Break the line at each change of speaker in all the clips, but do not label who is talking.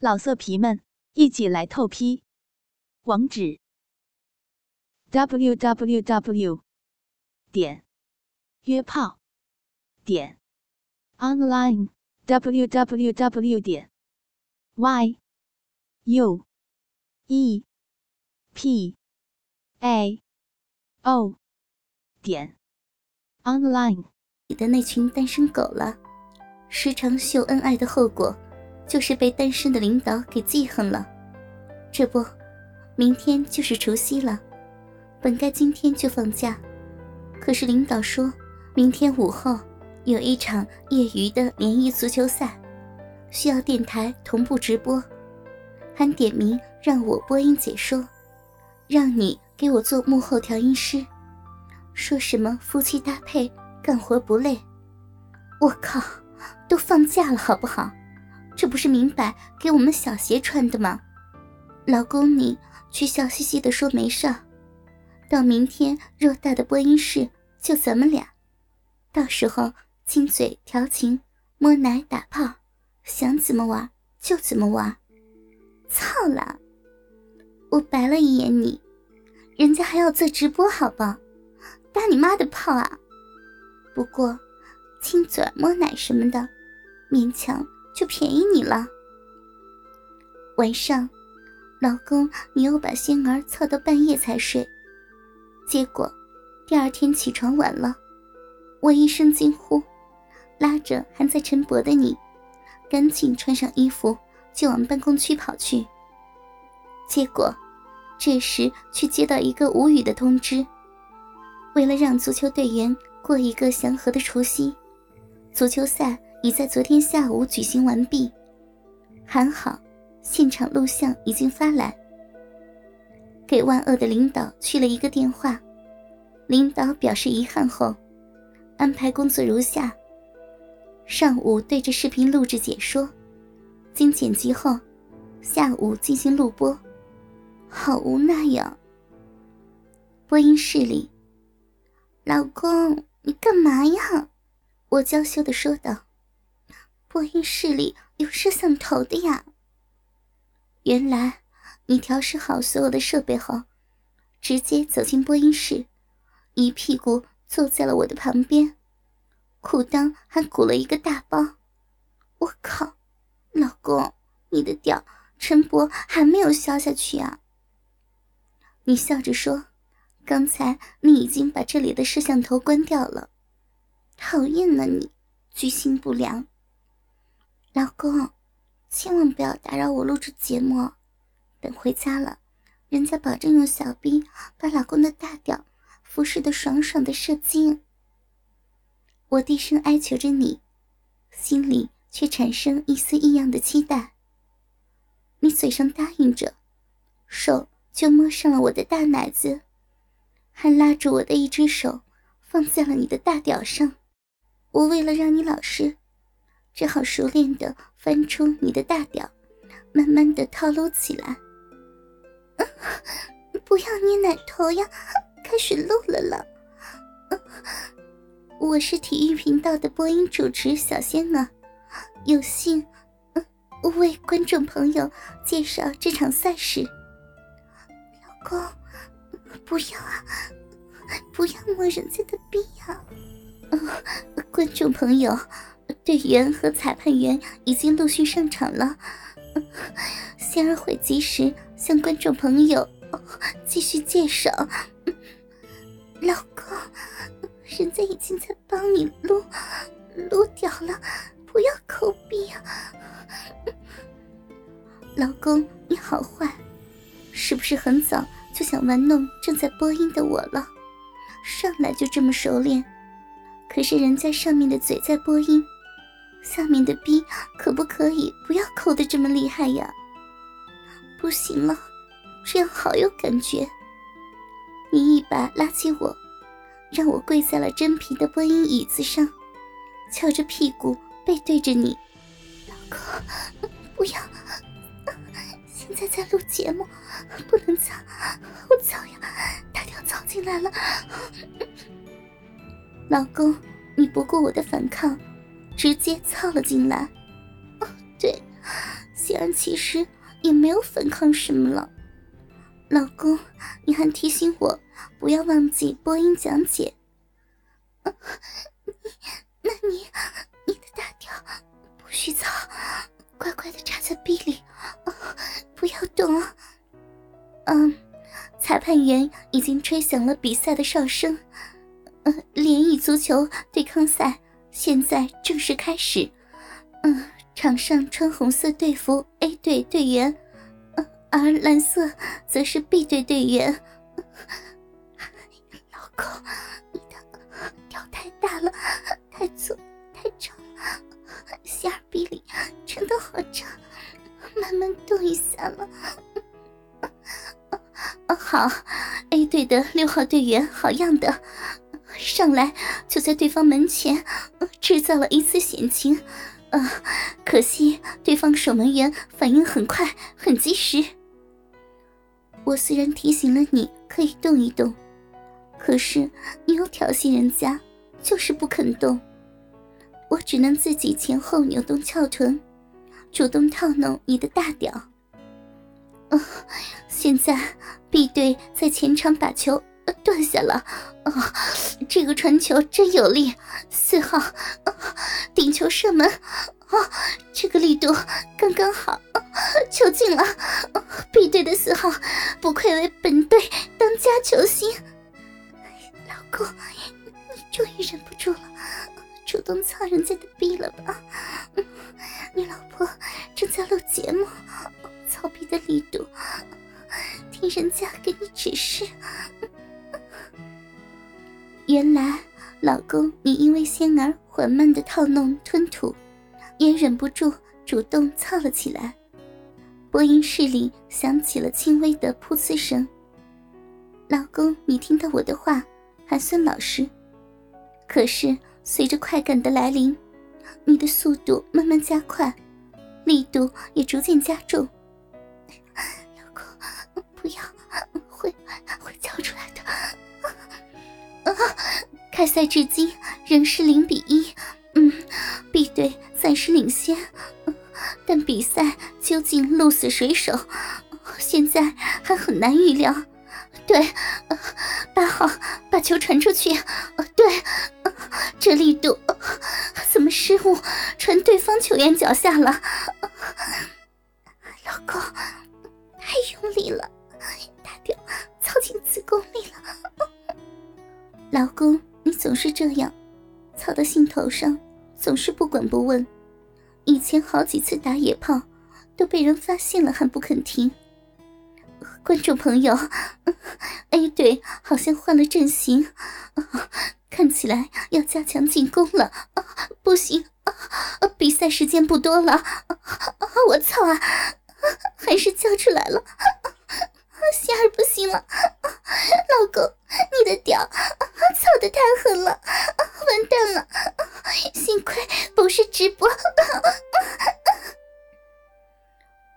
老色皮们，一起来透批！网址：w w w 点约炮点 online w w w 点 y u e p a o 点 online。
你的那群单身狗了，时常秀恩爱的后果。就是被单身的领导给记恨了，这不，明天就是除夕了，本该今天就放假，可是领导说，明天午后有一场业余的联谊足球赛，需要电台同步直播，还点名让我播音解说，让你给我做幕后调音师，说什么夫妻搭配干活不累，我靠，都放假了好不好？这不是明摆给我们小鞋穿的吗？老公，你却笑嘻嘻的说没事。到明天偌大的播音室就咱们俩，到时候亲嘴调情、摸奶打炮，想怎么玩就怎么玩。操了！我白了一眼你，人家还要做直播，好不？打你妈的炮啊！不过亲嘴摸奶什么的，勉强。就便宜你了。晚上，老公，你又把仙儿操到半夜才睡，结果第二天起床晚了，我一声惊呼，拉着还在晨勃的你，赶紧穿上衣服就往办公区跑去。结果，这时却接到一个无语的通知：为了让足球队员过一个祥和的除夕，足球赛。已在昨天下午举行完毕，还好，现场录像已经发来。给万恶的领导去了一个电话，领导表示遗憾后，安排工作如下：上午对着视频录制解说，经剪辑后，下午进行录播。好无奈呀！播音室里，老公，你干嘛呀？我娇羞的说道。播音室里有摄像头的呀。原来你调试好所有的设备后，直接走进播音室，一屁股坐在了我的旁边，裤裆还鼓了一个大包。我靠，老公，你的屌陈博还没有消下去啊？你笑着说：“刚才你已经把这里的摄像头关掉了。”讨厌呢你，居心不良。老公，千万不要打扰我录制节目。等回家了，人家保证用小兵把老公的大屌服侍的爽爽的射精。我低声哀求着你，心里却产生一丝异样的期待。你嘴上答应着，手就摸上了我的大奶子，还拉住我的一只手放在了你的大屌上。我为了让你老实。只好熟练的翻出你的大屌，慢慢的套路起来。不要捏奶头呀！开始录了了。我是体育频道的播音主持小仙儿，有幸为观众朋友介绍这场赛事。老公，不要啊！不要摸人家的逼呀！观众朋友。队员和裁判员已经陆续上场了，仙儿会及时向观众朋友继续介绍。老公，人家已经在帮你撸撸掉了，不要抠鼻啊！老公，你好坏，是不是很早就想玩弄正在播音的我了？上来就这么熟练，可是人家上面的嘴在播音。下面的逼可不可以不要抠的这么厉害呀？不行了，这样好有感觉。你一把拉起我，让我跪在了真皮的播音椅子上，翘着屁股背对着你。老公，不要！现在在录节目，不能操，好操呀！大条操进来了。老公，你不顾我的反抗。直接操了进来，哦，对，显然其实也没有反抗什么了。老公，你还提醒我不要忘记播音讲解。你那你你的大屌不许操，乖乖的插在壁里，不要动。嗯，裁判员已经吹响了比赛的哨声。呃，联谊足球对抗赛现在正式开始。嗯，场上穿红色队服 A 队队员。而蓝色则是 B 队队员。老公，你的屌太大了，太粗太长了，馅儿逼里真的好长，慢慢动一下了。好，A 队的六号队员好样的，上来就在对方门前制造了一次险情。呃，可惜对方守门员反应很快，很及时。我虽然提醒了你可以动一动，可是你又挑衅人家，就是不肯动。我只能自己前后扭动翘臀，主动套弄你的大屌。啊，现在 B 队在前场把球断下了，啊，这个传球真有力。四号顶球射门。啊，这个力度刚刚好，球进了。B 队的四号不愧为本队当家球星。老公，你终于忍不住了，主动操人家的逼了吧？你老婆正在录节目，操逼的力度，听人家给你指示。原来，老公，你因为仙儿缓慢的套弄吞吐。也忍不住主动操了起来，播音室里响起了轻微的噗呲声。老公，你听到我的话，还算老实。可是随着快感的来临，你的速度慢慢加快，力度也逐渐加重。开赛至今仍是零比一。嗯，B 队暂时领先，但比赛究竟鹿死谁手，现在还很难预料。对，八号把球传出去。对，这力度怎么失误传对方球员脚下了？老公，太用力了，大掉操进子宫里了。老公，你总是这样。操到兴头上，总是不管不问。以前好几次打野炮，都被人发现了还不肯停。观众朋友，A 队好像换了阵型，看起来要加强进攻了。不行，比赛时间不多了。我操啊，还是叫出来了。仙儿不行了，老公，你的屌太狠了，完蛋了！幸亏不是直播，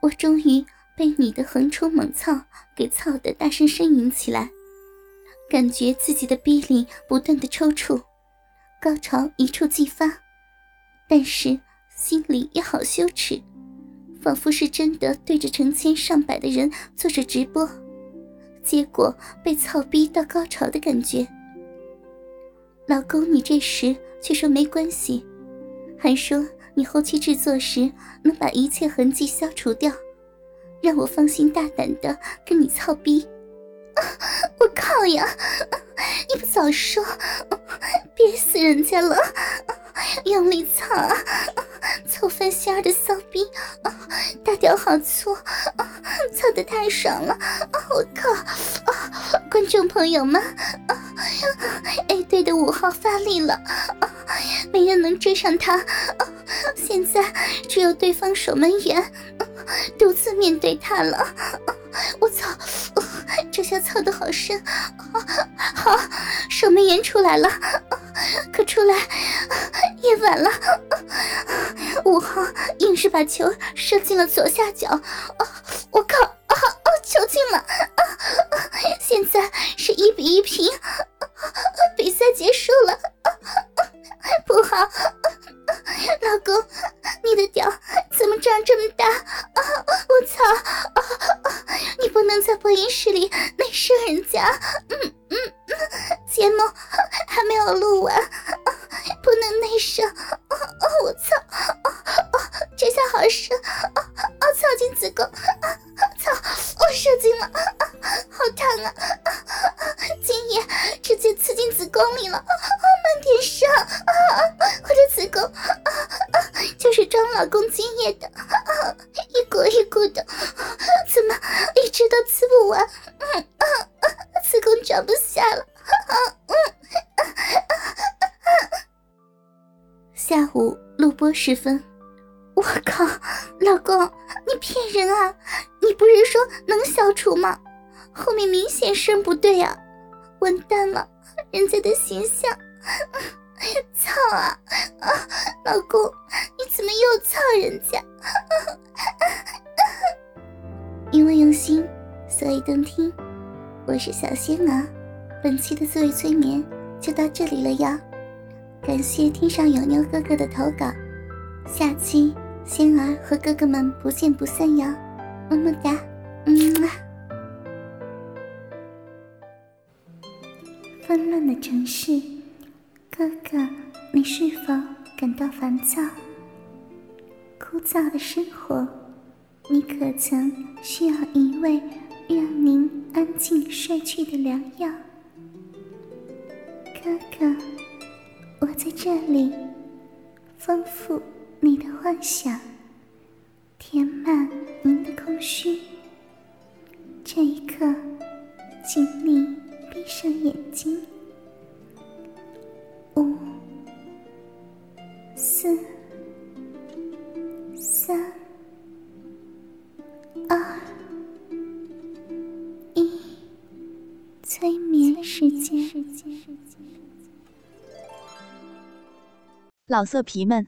我终于被你的横冲猛操给操的大声呻吟起来，感觉自己的逼里不断的抽搐，高潮一触即发，但是心里也好羞耻。仿佛是真的对着成千上百的人做着直播，结果被操逼到高潮的感觉。老公，你这时却说没关系，还说你后期制作时能把一切痕迹消除掉，让我放心大胆的跟你操逼。我靠呀！你不早说，憋死人家了！用力操啊！操翻仙儿的骚逼，大屌好粗，操的太爽了！我靠！观众朋友们，A 队的五号发力了，没人能追上他，现在只有对方守门员独自面对他了。我操！这下操的好深，好，守门员出来了，可出来也晚了。五号硬是把球射进了左下角，我靠！球进了，现在是一比一平，下好射！啊，操进子宫！操！我射精了！好烫啊！精液直接刺进子宫里了！慢点射！我的子宫就是装老公精液的，一股一股的，怎么一直都刺不完？子宫装不下了！下午录播时分，我靠，老公，你骗人啊！你不是说能消除吗？后面明显声不对啊！完蛋了，人家的形象，操啊！老公，你怎么又操人家？因为用心，所以动听。我是小仙儿，本期的自慰催眠就到这里了呀。感谢天上有妞哥哥的投稿，下期仙儿和哥哥们不见不散哟，么么哒，嗯。纷乱的城市，哥哥，你是否感到烦躁？枯燥的生活，你可曾需要一味让您安静睡去的良药？哥哥。我在这里，丰富你的幻想，填满您的空虚。这一刻，请你闭上眼睛。五、四、三、二、一，催眠时间。
老色皮们，